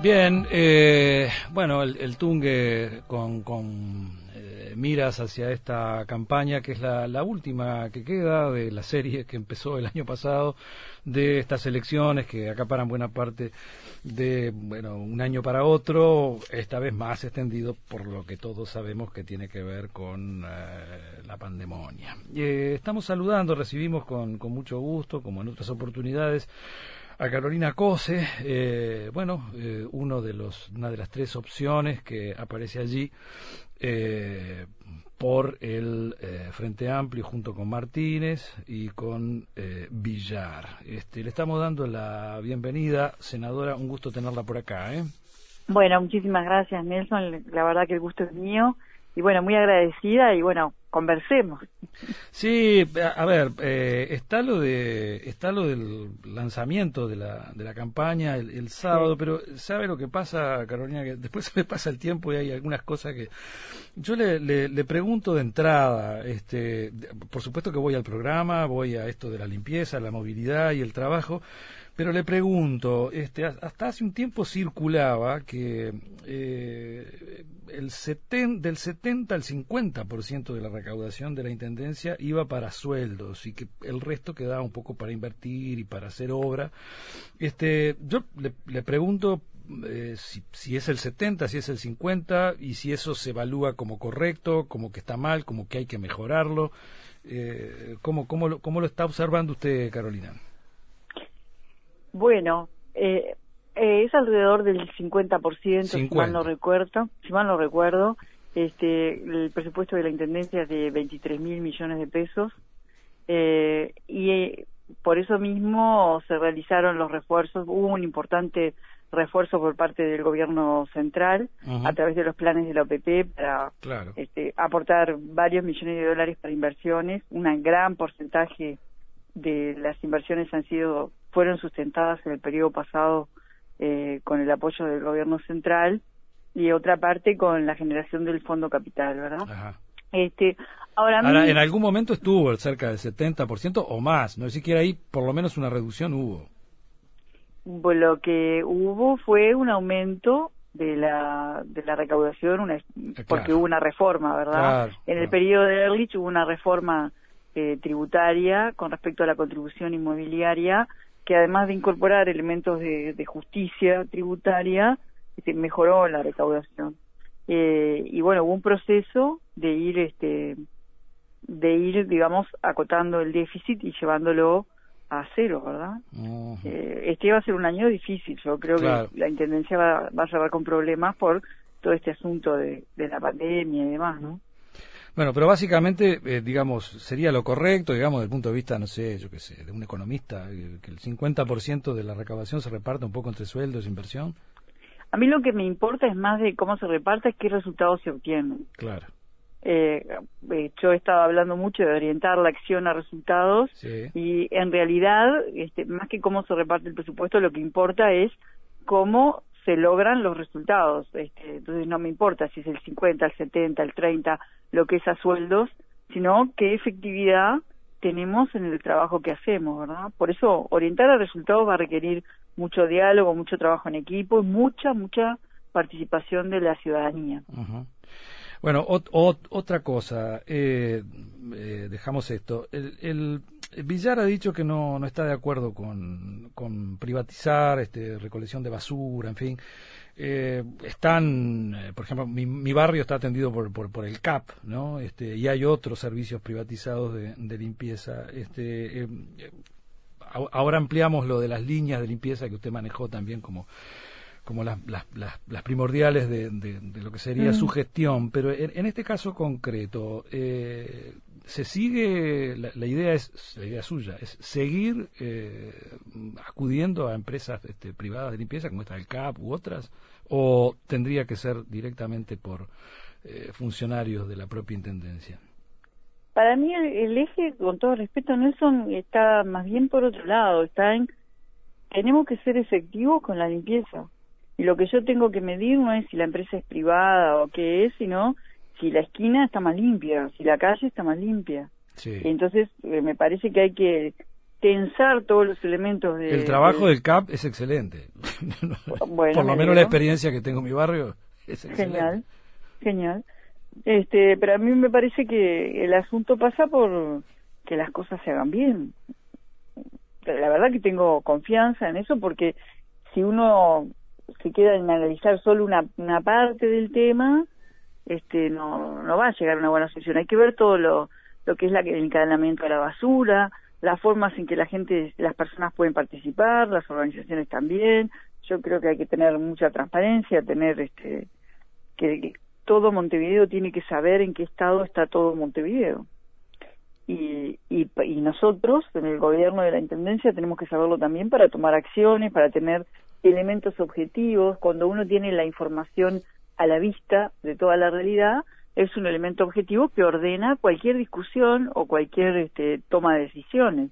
Bien, eh, bueno, el, el Tungue con, con eh, miras hacia esta campaña que es la, la, última que queda de la serie que empezó el año pasado de estas elecciones que acaparan buena parte de bueno un año para otro esta vez más extendido por lo que todos sabemos que tiene que ver con eh, la pandemonia eh, estamos saludando recibimos con, con mucho gusto como en otras oportunidades a Carolina Cose, eh, bueno, eh, uno de los, una de las tres opciones que aparece allí eh, por el eh, Frente Amplio junto con Martínez y con eh, Villar. Este, le estamos dando la bienvenida, senadora, un gusto tenerla por acá. ¿eh? Bueno, muchísimas gracias Nelson, la verdad que el gusto es mío y bueno, muy agradecida y bueno, conversemos. Sí, a ver, eh, está lo de está lo del lanzamiento de la, de la campaña el, el sábado, sí. pero ¿sabe lo que pasa, Carolina? Que después se me pasa el tiempo y hay algunas cosas que yo le, le, le pregunto de entrada, este, por supuesto que voy al programa, voy a esto de la limpieza, la movilidad y el trabajo, pero le pregunto, este, hasta hace un tiempo circulaba que eh, el del 70 al 50% de la recaudación de la Intendencia iba para sueldos y que el resto quedaba un poco para invertir y para hacer obra. Este, yo le, le pregunto eh, si, si, es el 70, si es el 50 y si eso se evalúa como correcto, como que está mal, como que hay que mejorarlo. Eh, ¿cómo, cómo, lo, ¿Cómo lo está observando usted, Carolina? Bueno, eh, eh, es alrededor del 50%, 50. si mal no recuerdo, si mal no recuerdo. Este, el presupuesto de la Intendencia es de 23 mil millones de pesos eh, y eh, por eso mismo se realizaron los refuerzos, hubo un importante refuerzo por parte del gobierno central uh -huh. a través de los planes de la OPP para claro. este, aportar varios millones de dólares para inversiones, un gran porcentaje de las inversiones han sido fueron sustentadas en el periodo pasado eh, con el apoyo del gobierno central y otra parte con la generación del fondo capital, ¿verdad? Ajá. Este, ahora, ahora en algún momento estuvo cerca del 70% o más, no siquiera ahí por lo menos una reducción hubo. Lo que hubo fue un aumento de la de la recaudación una, claro. porque hubo una reforma, ¿verdad? Claro, en claro. el periodo de Ehrlich hubo una reforma eh, tributaria con respecto a la contribución inmobiliaria que además de incorporar elementos de, de justicia tributaria, este, mejoró la recaudación. Eh, y bueno, hubo un proceso de ir, este, de ir, digamos, acotando el déficit y llevándolo a cero, ¿verdad? Uh -huh. eh, este va a ser un año difícil. Yo creo claro. que la intendencia va, va a cerrar con problemas por todo este asunto de, de la pandemia y demás, ¿no? Bueno, pero básicamente, eh, digamos, sería lo correcto, digamos, desde el punto de vista, no sé, yo qué sé, de un economista, eh, que el 50% de la recaudación se reparta un poco entre sueldos e inversión. A mí lo que me importa es más de cómo se reparte, es qué resultados se obtienen. Claro. Eh, yo he estado hablando mucho de orientar la acción a resultados sí. y en realidad, este, más que cómo se reparte el presupuesto, lo que importa es cómo se logran los resultados. Este, entonces no me importa si es el 50, el 70, el 30, lo que es a sueldos, sino qué efectividad tenemos en el trabajo que hacemos, ¿verdad? Por eso orientar a resultados va a requerir mucho diálogo, mucho trabajo en equipo y mucha, mucha participación de la ciudadanía. Bueno, ot ot otra cosa, eh, eh, dejamos esto. El, el, Villar ha dicho que no, no está de acuerdo con, con privatizar este, recolección de basura, en fin. Eh, están, eh, por ejemplo, mi, mi, barrio está atendido por, por, por, el CAP, ¿no? Este, y hay otros servicios privatizados de, de limpieza. Este, eh, ahora ampliamos lo de las líneas de limpieza que usted manejó también como como las, las, las, las primordiales de, de, de, lo que sería mm. su gestión, pero en, en este caso concreto, eh, se sigue, la, la, idea es, la idea suya, es seguir eh, acudiendo a empresas este, privadas de limpieza como esta del CAP u otras, o tendría que ser directamente por eh, funcionarios de la propia Intendencia. Para mí el, el, eje, con todo respeto, Nelson, está más bien por otro lado, está en, tenemos que ser efectivos con la limpieza y lo que yo tengo que medir no es si la empresa es privada o qué es, sino si la esquina está más limpia, si la calle está más limpia. Sí. Entonces, eh, me parece que hay que tensar todos los elementos de... El trabajo del CAP es excelente. Bueno, Por lo me menos la experiencia que tengo en mi barrio es excelente. Genial, genial. Este, pero a mí me parece que el asunto pasa por que las cosas se hagan bien. La verdad que tengo confianza en eso porque si uno se queda en analizar solo una, una parte del tema, este, no, no va a llegar a una buena solución. Hay que ver todo lo, que es la, el encadenamiento de la basura, las formas en que la gente, las personas pueden participar, las organizaciones también. Yo creo que hay que tener mucha transparencia, tener este, que, que todo Montevideo tiene que saber en qué estado está todo Montevideo. Y, y, y nosotros, en el gobierno de la Intendencia, tenemos que saberlo también para tomar acciones, para tener elementos objetivos. Cuando uno tiene la información a la vista de toda la realidad, es un elemento objetivo que ordena cualquier discusión o cualquier este, toma de decisiones.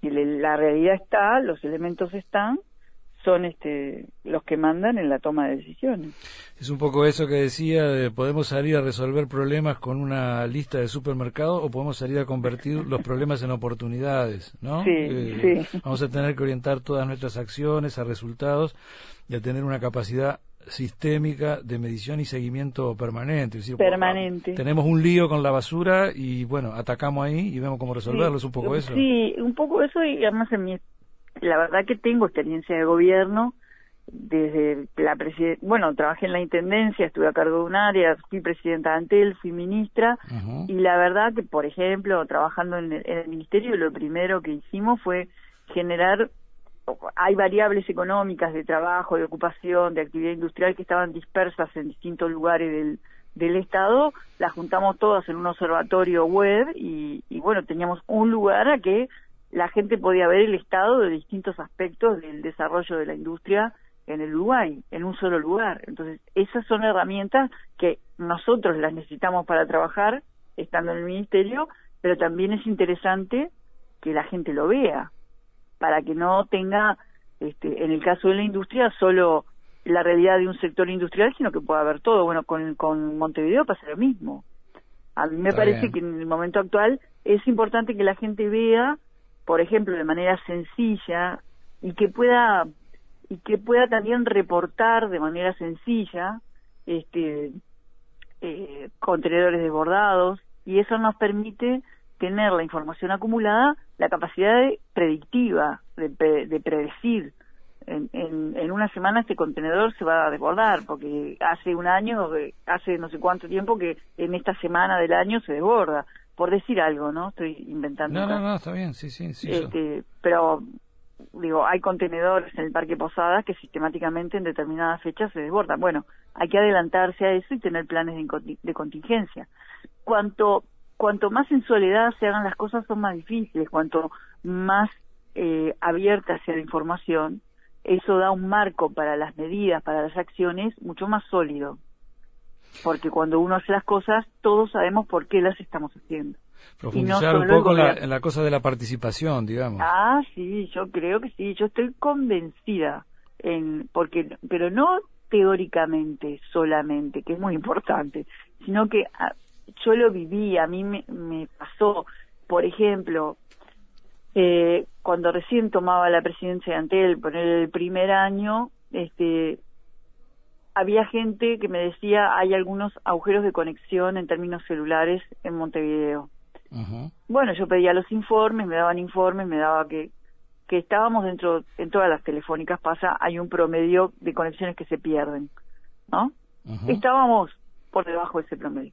Si la realidad está, los elementos están, son este, los que mandan en la toma de decisiones. Es un poco eso que decía, de podemos salir a resolver problemas con una lista de supermercados o podemos salir a convertir los problemas en oportunidades, ¿no? Eh, sí. Vamos a tener que orientar todas nuestras acciones a resultados y a tener una capacidad sistémica de medición y seguimiento permanente. Es decir, Permanente. Tenemos un lío con la basura y, bueno, atacamos ahí y vemos cómo resolverlo. Es un poco eso. Sí, un poco eso y además en mi, la verdad que tengo experiencia de gobierno desde la bueno, trabajé en la intendencia, estuve a cargo de un área, fui presidenta de Antel, fui ministra y la verdad que, por ejemplo, trabajando en el, en el ministerio, lo primero que hicimos fue generar hay variables económicas de trabajo, de ocupación, de actividad industrial que estaban dispersas en distintos lugares del, Estado, las juntamos todas en un observatorio web y bueno, teníamos un lugar a que la gente podía ver el estado de distintos aspectos del desarrollo de la industria en el Uruguay, en un solo lugar. Entonces, esas son herramientas que nosotros las necesitamos para trabajar estando en el ministerio, pero también es interesante que la gente lo vea para que no tenga, este, en el caso de la industria, solo la realidad de un sector industrial, sino que pueda haber todo. Bueno, con, con Montevideo pasa lo mismo. A mí me Está parece bien. que en el momento actual es importante que la gente vea, por ejemplo, de manera sencilla y que pueda y que pueda también reportar de manera sencilla este eh, contenedores desbordados y eso nos permite tener la información acumulada, la capacidad de predictiva, de, pre- de predecir. En, en, en una semana este contenedor se va a desbordar, porque hace un año, eh, hace no sé cuánto tiempo que en esta semana del año se desborda. Por decir algo, ¿no? Estoy inventando. No, acá. no, no, está bien, sí, sí, sí. Este, pero digo, hay contenedores en el Parque Posadas que sistemáticamente en determinadas fechas se desbordan. Bueno, hay que adelantarse a eso y tener planes de, de contingencia. Cuanto cuanto más en soledad se hagan las cosas son más difíciles, cuanto más eh, abierta sea la información, eso da un marco para las medidas, para las acciones mucho más sólido. Porque cuando uno hace las cosas, todos sabemos por qué las estamos haciendo. Profundizar no un poco en la, en la cosa de la participación, digamos. Ah, sí, yo creo que sí, yo estoy convencida en porque pero no teóricamente solamente, que es muy importante, sino que ah, yo lo viví, a mí me, me pasó, por ejemplo, eh, cuando recién tomaba la presidencia de Antel, por el primer año, este había gente que me decía hay algunos agujeros de conexión en términos celulares en Montevideo. Bueno, yo pedía los informes, me daban informes, me daba que que estábamos dentro, en todas las telefónicas pasa, hay un promedio de conexiones que se pierden, ¿no? Estábamos por debajo de ese promedio.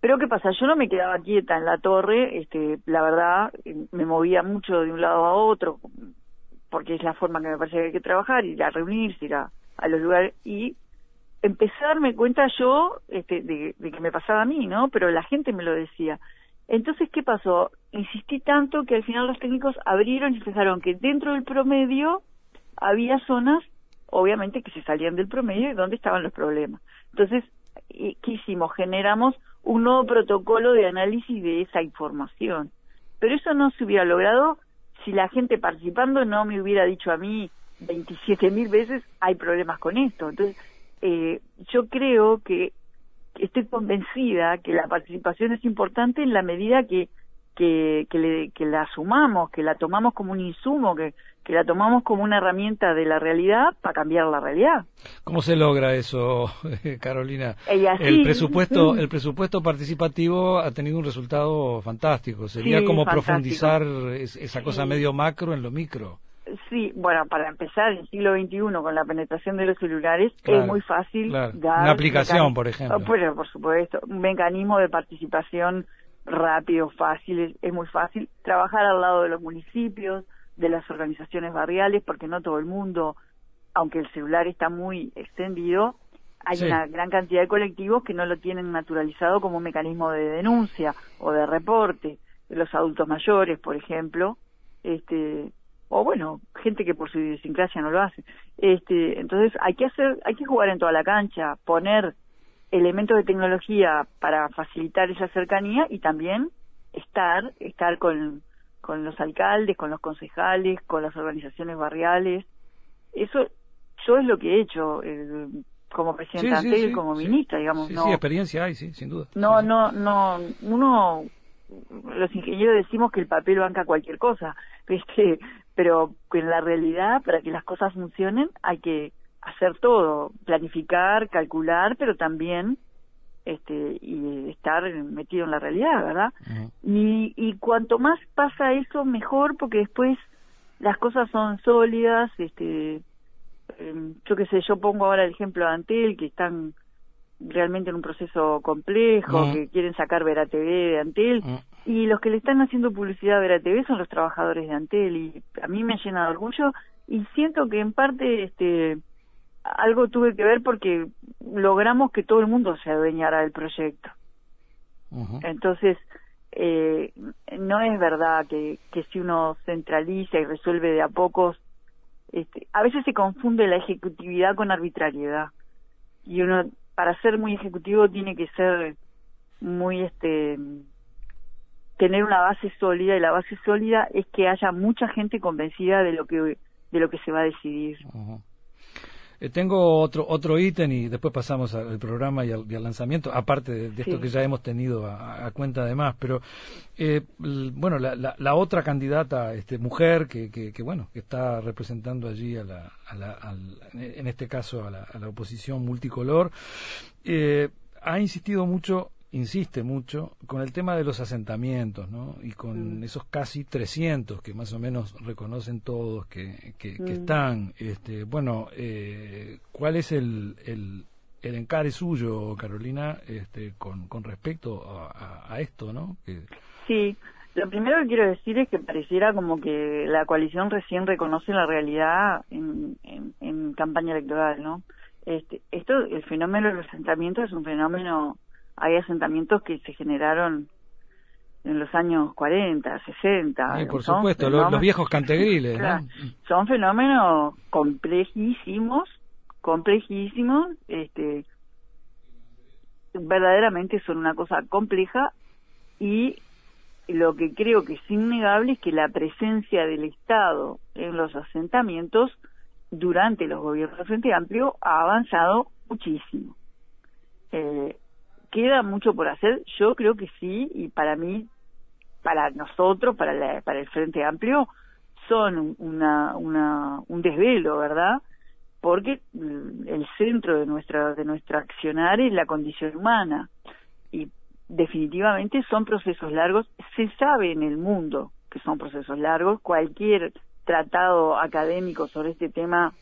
Pero ¿qué pasa? Yo no me quedaba quieta en la torre, este, la verdad, me movía mucho de un lado a otro, porque es la forma que me parece que hay que trabajar, ir a reunirse, ir a, a los lugares, y empecé a darme cuenta yo este, de, de que me pasaba a mí, ¿no? Pero la gente me lo decía. Entonces, ¿qué pasó? Insistí tanto que al final los técnicos abrieron y fijaron que dentro del promedio había zonas, obviamente, que se salían del promedio y donde estaban los problemas. Entonces, eh, ¿qué hicimos? Generamos un nuevo protocolo de análisis de esa información. Pero eso no se hubiera logrado si la gente participando no me hubiera dicho a mí 27 mil veces hay problemas con esto. Entonces, eh, yo creo que estoy convencida que la participación es importante en la medida que que, que, que la asumamos, que la tomamos como un insumo, que, que la tomamos como una herramienta de la realidad para cambiar la realidad. ¿Cómo se logra eso, Carolina? el presupuesto, el presupuesto participativo ha tenido un resultado fantástico. Sería como profundizar esa cosa medio macro en lo micro. Sí, bueno, para empezar, en el siglo XXI, con la penetración de los celulares, es muy fácil dar... Una aplicación, por ejemplo. Oh, por supuesto, un mecanismo de participación rápido, fácil, es, muy fácil. Trabajar al lado de los municipios, de las organizaciones barriales, porque no todo el mundo, aunque el celular está muy extendido, hay una gran cantidad de colectivos que no lo tienen naturalizado como un mecanismo de denuncia o de reporte. Los adultos mayores, por ejemplo, este, o bueno, gente que por su idiosincrasia no lo hace. Este, entonces hay que hacer, hay que jugar en toda la cancha, poner elementos de tecnología para facilitar esa cercanía y también estar, estar con, con los alcaldes, con los concejales, con las organizaciones barriales. Eso yo es lo que he hecho eh, como presidente y como ministra, digamos. no, sí, experiencia hay, sí, sin duda. No, no, no, uno, los ingenieros decimos que el papel banca cualquier cosa, este, pero en la realidad, para que las cosas funcionen, hay que hacer todo, planificar, calcular, pero también este y estar metido en la realidad, ¿verdad? y, y cuanto más pasa eso, mejor, porque después las cosas son sólidas, este em, yo qué sé, yo pongo ahora el ejemplo de Antel, que están realmente en un proceso complejo, que quieren sacar Vera TV de Antel, y los que le están haciendo publicidad a Vera TV son los trabajadores de Antel, y a mí me llena de orgullo, y siento que en parte este algo tuve que ver porque logramos que todo el mundo se adueñara del proyecto. Entonces, eh, no es verdad que, que si uno centraliza y resuelve de a pocos, este, a veces se confunde la ejecutividad con arbitrariedad. Y uno, para ser muy ejecutivo, tiene que ser muy, este, tener una base sólida, y la base sólida es que haya mucha gente convencida de lo que, de lo que se va a decidir. Eh, tengo otro otro ítem y después pasamos al programa y al, lanzamiento, aparte de, esto que ya hemos tenido a, cuenta además, pero eh, bueno, la, la, otra candidata, este, mujer, que, que, bueno, que está representando allí a la, a la en este caso a la, a la oposición multicolor, eh, ha insistido mucho insiste mucho con el tema de los asentamientos, ¿no? Y con mm. esos casi 300 que más o menos reconocen todos que, que, mm. están. Este, bueno, eh, ¿cuál es el, el, el, encare suyo, Carolina, este, con, con respecto a, esto, ¿no? Sí. Lo primero que quiero decir es que pareciera como que la coalición recién reconoce la realidad en, en, en campaña electoral, ¿no? Este, esto, el fenómeno de los asentamientos es un fenómeno hay asentamientos que se generaron en los años 40, 60. por supuesto, los, viejos cantegriles. Son fenómenos complejísimos, complejísimos, este, verdaderamente son una cosa compleja y lo que creo que es innegable es que la presencia del Estado en los asentamientos durante los gobiernos de Frente Amplio ha avanzado muchísimo. Eh, queda mucho por hacer, yo creo que sí, y para mí, para nosotros, para, para el Frente Amplio, son una, una, un desvelo, ¿verdad? Porque el centro de nuestra, de nuestro accionar es la condición humana. Y definitivamente son procesos largos. Se sabe en el mundo que son procesos largos. Cualquier tratado académico sobre este tema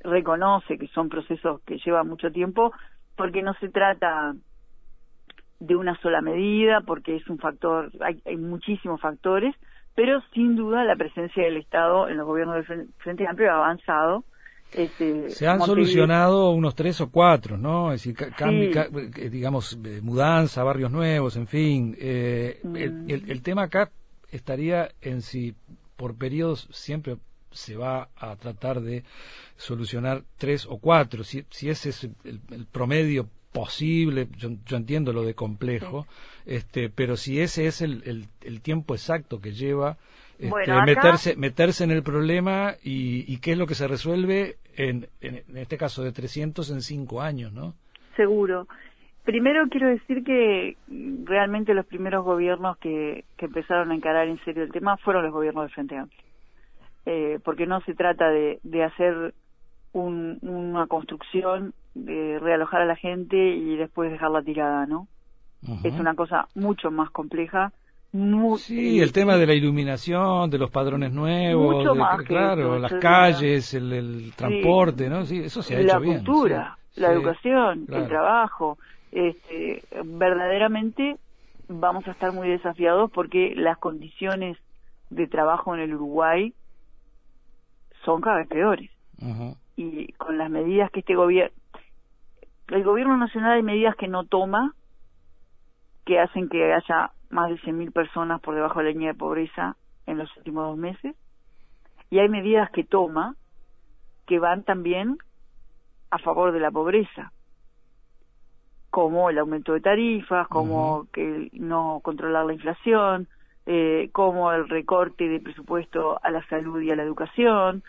reconoce que son procesos que llevan mucho tiempo porque no se trata de una sola medida, porque es un factor, hay, hay muchísimos factores, pero sin duda la presencia del Estado en los gobiernos del Frente Amplio ha avanzado. Este, se han solucionado unos tres o cuatro, ¿no? Es decir, eh, digamos, eh, mudanza, barrios nuevos, en fin. Eh, mm. el, el, tema acá estaría en si por periodos siempre se va a tratar de solucionar tres o cuatro, si, si ese es el, el promedio posible, yo, entiendo lo de complejo, este, pero si ese es el, el, tiempo exacto que lleva este, meterse, meterse en el problema y, y, qué es lo que se resuelve en, en, este caso de 300 en 5 años, ¿no? Seguro. Primero quiero decir que realmente los primeros gobiernos que, que empezaron a encarar en serio el tema fueron los gobiernos del Frente Amplio. Eh, porque no se trata de, de hacer un, una construcción, de realojar a la gente y después dejarla tirada, ¿no? Es una cosa mucho más compleja. Muy, sí, el tema de la iluminación, de los padrones nuevos, mucho más claro, las calles, el, el transporte, ¿no? Sí, eso se ha hecho bien. La cultura, la educación, el trabajo este, verdaderamente vamos a estar muy desafiados porque las condiciones de trabajo en el Uruguay son cada vez peores. Y con las medidas que este gobierno, el gobierno nacional hay medidas que no toma, que hacen que haya más de 100.000 personas por debajo de la línea de pobreza en los últimos dos meses, y hay medidas que toma que van también a favor de la pobreza como el aumento de tarifas, como que no controlar la inflación, eh, como el recorte de presupuesto a la salud y a la educación,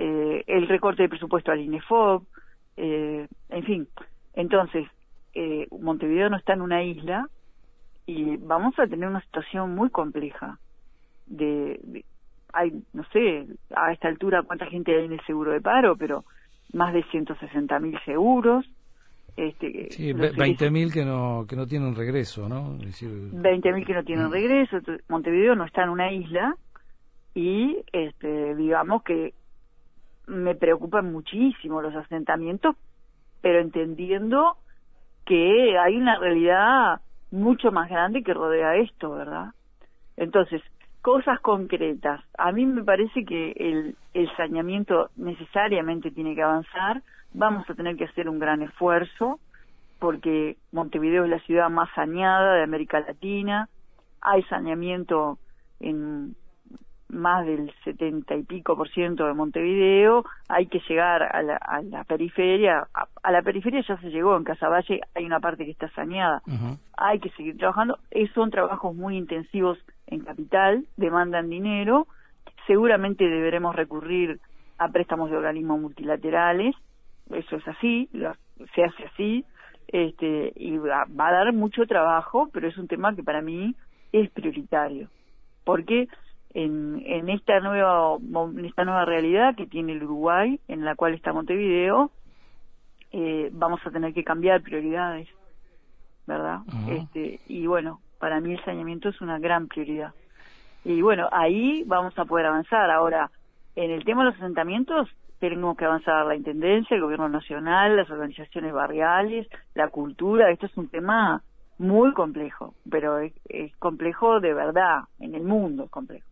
eh, el recorte de presupuesto al INEFOB, eh, en fin. Entonces, eh, Montevideo no está en una isla y vamos a tener una situación muy compleja. De, de, hay, no sé, a esta altura cuánta gente hay en el seguro de paro, pero más de 160 mil seguros, este, sí, 20.000 que no, que no tienen regreso, ¿no? Es 20.000 que no tienen mm. regreso. Montevideo no está en una isla y, este, digamos que me preocupan muchísimo los asentamientos, pero entendiendo que hay una realidad mucho más grande que rodea esto, ¿verdad? Entonces, cosas concretas. A mí me parece que el, el saneamiento necesariamente tiene que avanzar, vamos a tener que hacer un gran esfuerzo porque Montevideo es la ciudad más saneada de América Latina, hay saneamiento en más del setenta y pico por ciento de Montevideo, hay que llegar a la, a la periferia, a, la periferia ya se llegó, en Casaballe hay una parte que está saneada, hay que seguir trabajando, son trabajos muy intensivos en capital, demandan dinero, seguramente deberemos recurrir a préstamos de organismos multilaterales, eso es así, se hace así, este, y va, a dar mucho trabajo, pero es un tema que para mí es prioritario, porque en, en esta nueva en esta nueva realidad que tiene el Uruguay, en la cual está Montevideo, eh, vamos a tener que cambiar prioridades, ¿verdad? Este, y bueno, para mí el saneamiento es una gran prioridad. Y bueno, ahí vamos a poder avanzar. Ahora, en el tema de los asentamientos, tenemos que avanzar la Intendencia, el Gobierno Nacional, las organizaciones barriales, la cultura. Esto es un tema muy complejo, pero es, complejo de verdad, en el mundo es complejo.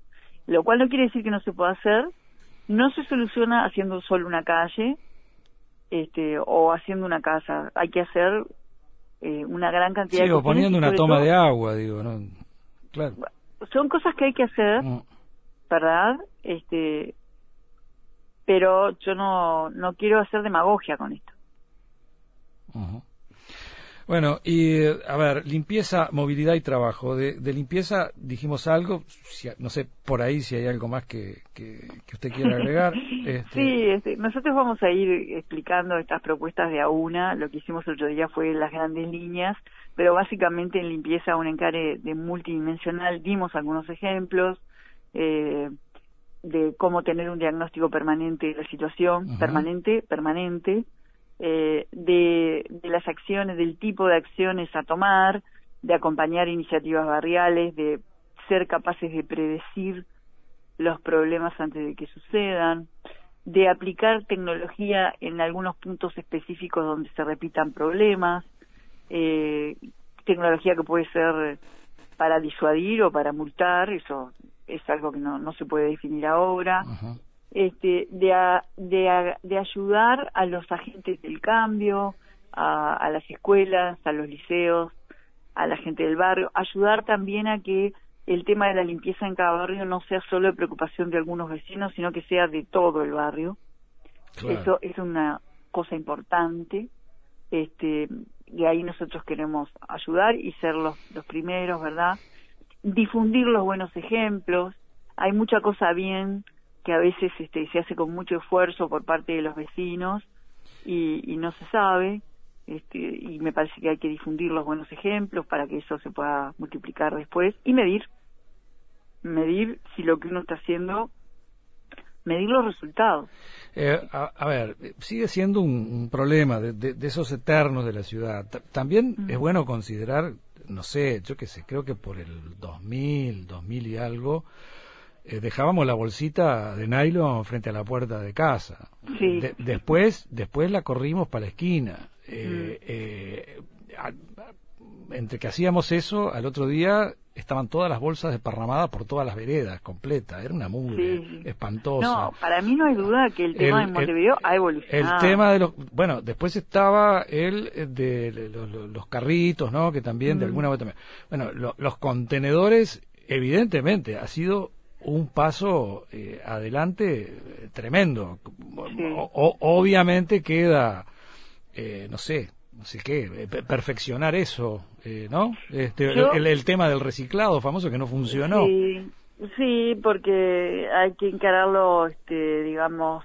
Lo cual no quiere decir que no se pueda hacer, no se soluciona haciendo solo una calle este, o haciendo una casa, hay que hacer eh, una gran cantidad sí, de o poniendo una toma de agua, digo, ¿no? Claro. Son cosas que hay que hacer, mm. ¿verdad? Este, pero yo no, no quiero hacer demagogia con esto. Bueno, y a ver, limpieza, movilidad y trabajo. De, limpieza dijimos algo, no sé por ahí si hay algo más que, que, usted quiera agregar. Este... Sí, este, nosotros vamos a ir explicando estas propuestas de a una. Lo que hicimos el otro día fue las grandes líneas, pero básicamente en limpieza un encare de multidimensional dimos algunos ejemplos. Eh, de cómo tener un diagnóstico permanente de la situación, permanente, permanente, eh, de, las acciones, del tipo de acciones a tomar, de acompañar iniciativas barriales, de ser capaces de predecir los problemas antes de que sucedan, de aplicar tecnología en algunos puntos específicos donde se repitan problemas, eh, tecnología que puede ser para disuadir o para multar, eso es algo que no, no se puede definir ahora, este, de, de, de, ayudar a los agentes del cambio, a, a las escuelas, a los liceos, a la gente del barrio, ayudar también a que el tema de la limpieza en cada barrio no sea solo de preocupación de algunos vecinos, sino que sea de todo el barrio. Eso es una cosa importante. Este, y ahí nosotros queremos ayudar y ser los, los primeros, ¿verdad? difundir los buenos ejemplos. Hay mucha cosa bien que a veces este, se hace con mucho esfuerzo por parte de los vecinos y, no se sabe. este, y me parece que hay que difundir los buenos ejemplos para que eso se pueda multiplicar después y medir, medir si lo que uno está haciendo, medir los resultados. Eh, a, ver, sigue siendo un, problema de, esos eternos de la ciudad. también es bueno considerar, no sé, yo qué sé, creo que por el 2000, 2000 y algo, eh, dejábamos la bolsita de nylon frente a la puerta de casa. después, después la corrimos para la esquina. Eh, eh, entre que hacíamos eso, al otro día estaban todas las bolsas desparramadas por todas las veredas, completa. Era una mugre espantosa. No, para mí no hay duda que el tema de Montevideo ha evolucionado. El tema de los... Bueno, después estaba el de los, carritos, ¿no? Que también, de mm. alguna manera... Bueno, los contenedores, evidentemente, ha sido un paso eh, adelante eh, tremendo. obviamente queda, eh, no sé, no sé qué, perfeccionar eso, ¿no? Este, el, tema del reciclado famoso que no funcionó. Sí, sí porque hay que encararlo, este, digamos,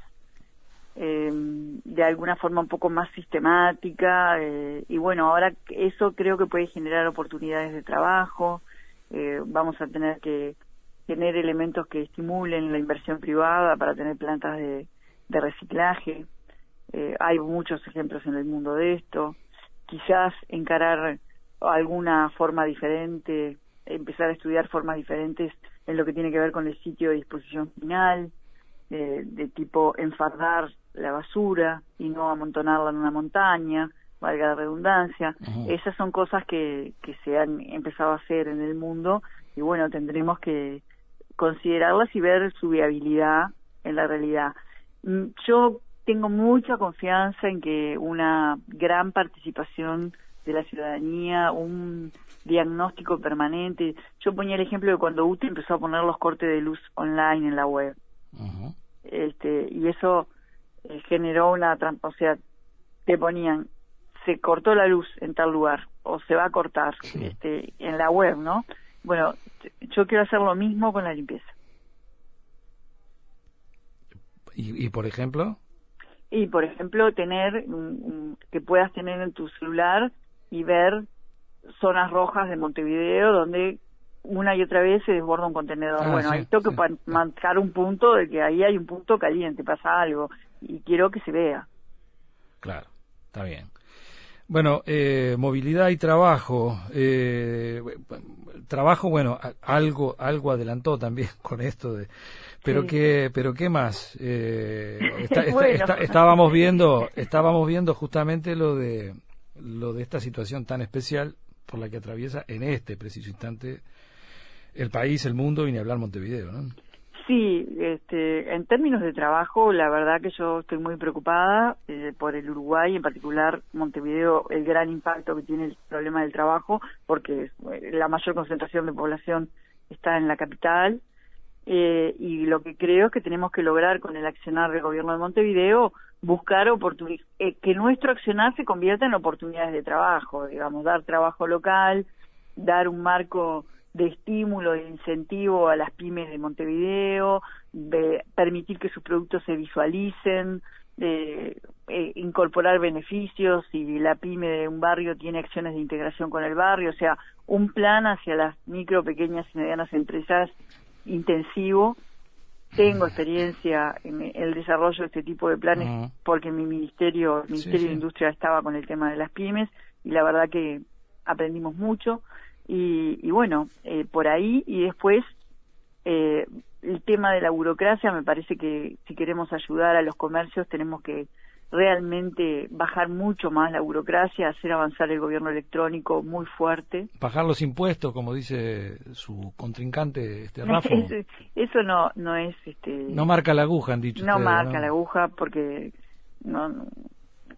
de alguna forma un poco más sistemática y bueno, ahora eso creo que puede generar oportunidades de trabajo. vamos a tener que tener elementos que estimulen la inversión privada para tener plantas de, reciclaje. Eh, hay muchos ejemplos en el mundo de esto. Quizás encarar alguna forma diferente, empezar a estudiar formas diferentes en lo que tiene que ver con el sitio de disposición final, de tipo enfardar la basura y no amontonarla en una montaña, valga la redundancia. Esas son cosas que, que se han empezado a hacer en el mundo y bueno, tendremos que, considerarlas y ver su viabilidad en la realidad. Mm, yo tengo mucha confianza en que una gran participación de la ciudadanía, un diagnóstico permanente. Yo ponía el ejemplo de cuando UTE empezó a poner los cortes de luz online en la web. este, y eso eh, generó una trampa, o sea, te ponían, se cortó la luz en tal lugar, o se va a cortar este, en la web, ¿no? Bueno, yo quiero hacer lo mismo con la limpieza. ¿Y, por ejemplo? Y por ejemplo, tener que puedas tener en tu celular y ver zonas rojas de Montevideo donde una y otra vez se desborda un contenedor. Ah, bueno, ahí tengo que marcar un punto de que ahí hay un punto caliente, pasa algo y quiero que se vea. Claro, está bien. Bueno, eh, movilidad y trabajo. Eh, trabajo, bueno, algo algo adelantó también con esto de, pero qué pero qué más. Eh, estábamos viendo estábamos viendo justamente lo de lo de esta situación tan especial por la que atraviesa en este preciso instante el país, el mundo y ni hablar Montevideo, ¿no? Sí, este, en términos de trabajo, la verdad que yo estoy muy preocupada eh, por el Uruguay, en particular Montevideo, el gran impacto que tiene el problema del trabajo, porque eh, la mayor concentración de población está en la capital. Eh, y lo que creo es que tenemos que lograr con el accionar del gobierno de Montevideo buscar oportunidades, que nuestro accionar se convierta en oportunidades de trabajo, digamos, dar trabajo local, dar un marco de estímulo, de incentivo a las pymes de Montevideo, de permitir que sus productos se visualicen, de eh, incorporar beneficios si la pyme de un barrio tiene acciones de integración con el barrio, o sea, un plan hacia las micro, pequeñas y medianas empresas intensivo. Tengo experiencia en el desarrollo de este tipo de planes porque mi ministerio, el Ministerio de Industria estaba con el tema de las pymes y la verdad que aprendimos mucho. Y, bueno, eh, por ahí y después eh, el tema de la burocracia, me parece que si queremos ayudar a los comercios tenemos que realmente bajar mucho más la burocracia, hacer avanzar el gobierno electrónico muy fuerte. Bajar los impuestos, como dice su contrincante, este Rafa. Eso no no es este no marca la aguja, han dicho. No marca la aguja porque no,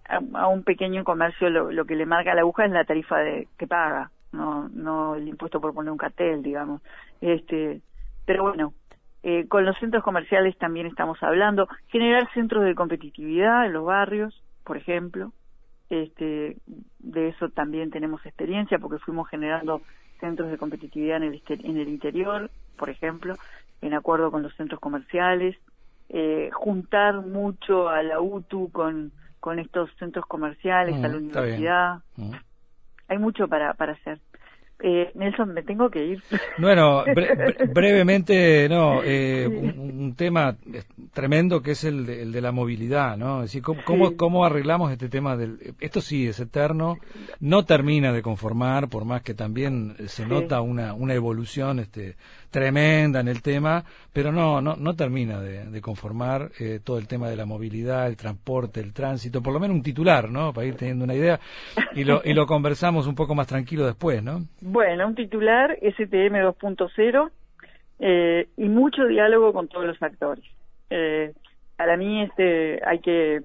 a, un pequeño comercio lo, lo, que le marca la aguja es la tarifa de que paga no no el impuesto por poner un cartel digamos. Este pero bueno eh, con los centros comerciales también estamos hablando. Generar centros de competitividad en los barrios por ejemplo. Este de eso también tenemos experiencia porque fuimos generando centros de competitividad en el en el interior por ejemplo en acuerdo con los centros comerciales. Eh, juntar mucho a la UTU con con estos centros comerciales, a la Mm, universidad. Mm. Hay mucho para, para hacer. Eh, Nelson, me tengo que ir. Bueno, bre- bre- brevemente, no, eh, un, un tema tremendo que es el de, el de la movilidad, ¿no? Es decir, ¿cómo, cómo, Sí. cómo arreglamos este tema del... Esto sí es eterno, no termina de conformar, por más que también eh, se Sí. nota una, una evolución este, tremenda en el tema, pero no, no, no termina de, de conformar eh, todo el tema de la movilidad, el transporte, el tránsito, por lo menos un titular, ¿no? Para ir teniendo una idea, y lo, y lo conversamos un poco más tranquilo después, ¿no? Bueno, un titular STM 2.0 eh, y mucho diálogo con todos los actores. Eh, para mí este hay que,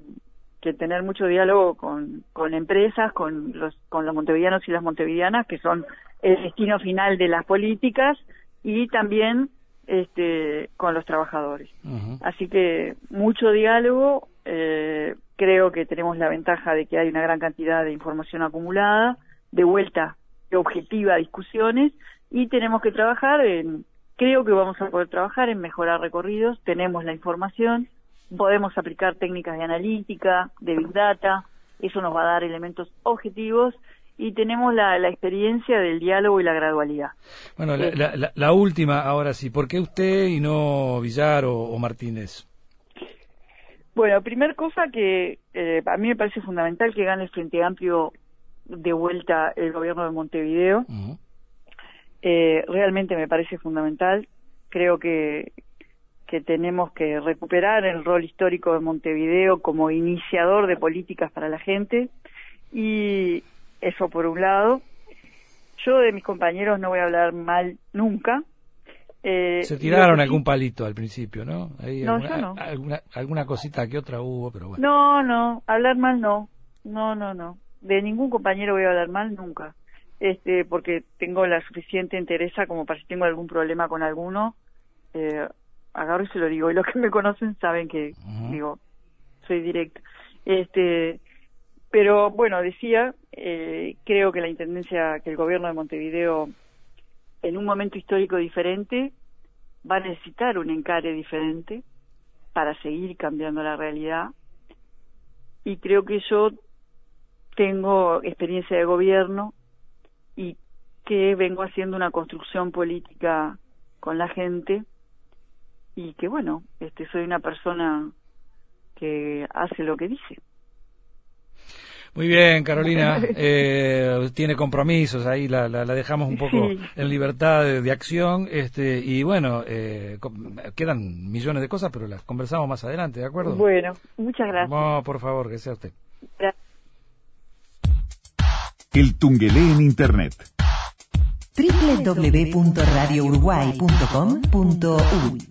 que tener mucho diálogo con, con empresas, con los, con los montevideanos y las montevideanas, que son el destino final de las políticas, y también este, con los trabajadores. Así que mucho diálogo. eh, creo que tenemos la ventaja de que hay una gran cantidad de información acumulada, de vuelta objetiva a discusiones, y tenemos que trabajar en, creo que vamos a poder trabajar en mejorar recorridos, tenemos la información, podemos aplicar técnicas de analítica, de big data, eso nos va a dar elementos objetivos y tenemos la, la experiencia del diálogo y la gradualidad. Bueno, la, Sí. la- la- la última, ahora sí. ¿Por qué usted y no Villar o, o Martínez? Bueno, primer cosa que eh, a mí me parece fundamental que gane el Frente Amplio de vuelta el gobierno de Montevideo. Eh, realmente me parece fundamental. Creo que, que tenemos que recuperar el rol histórico de Montevideo como iniciador de políticas para la gente. Y eso por un lado. Yo de mis compañeros no voy a hablar mal nunca. Eh, Se tiraron algún palito al principio, ¿no? Ahí No, alguna, yo no. Alguna, alguna cosita que otra hubo, pero bueno. No, no, hablar mal no. No, no, no. De ningún compañero voy a hablar mal nunca. Este, porque tengo la suficiente entereza como para si tengo algún problema con alguno, eh, agarro y se lo digo. Y los que me conocen saben que, digo, soy directo. Este, pero bueno, decía, eh, creo que la intendencia, que el gobierno de Montevideo, en un momento histórico diferente, va a necesitar un encare diferente para seguir cambiando la realidad. Y creo que yo tengo experiencia de gobierno y que vengo haciendo una construcción política con la gente y que bueno, este soy una persona que hace lo que dice. Muy bien, Carolina. Eh, tiene compromisos ahí, la, la, la dejamos un poco Sí. en libertad de, de acción. este Y bueno, eh, quedan millones de cosas, pero las conversamos más adelante, ¿de acuerdo? Bueno, muchas gracias. No, por favor, que sea usted. Gracias. El Tungelé en Internet. www.radiouruguay.com.uy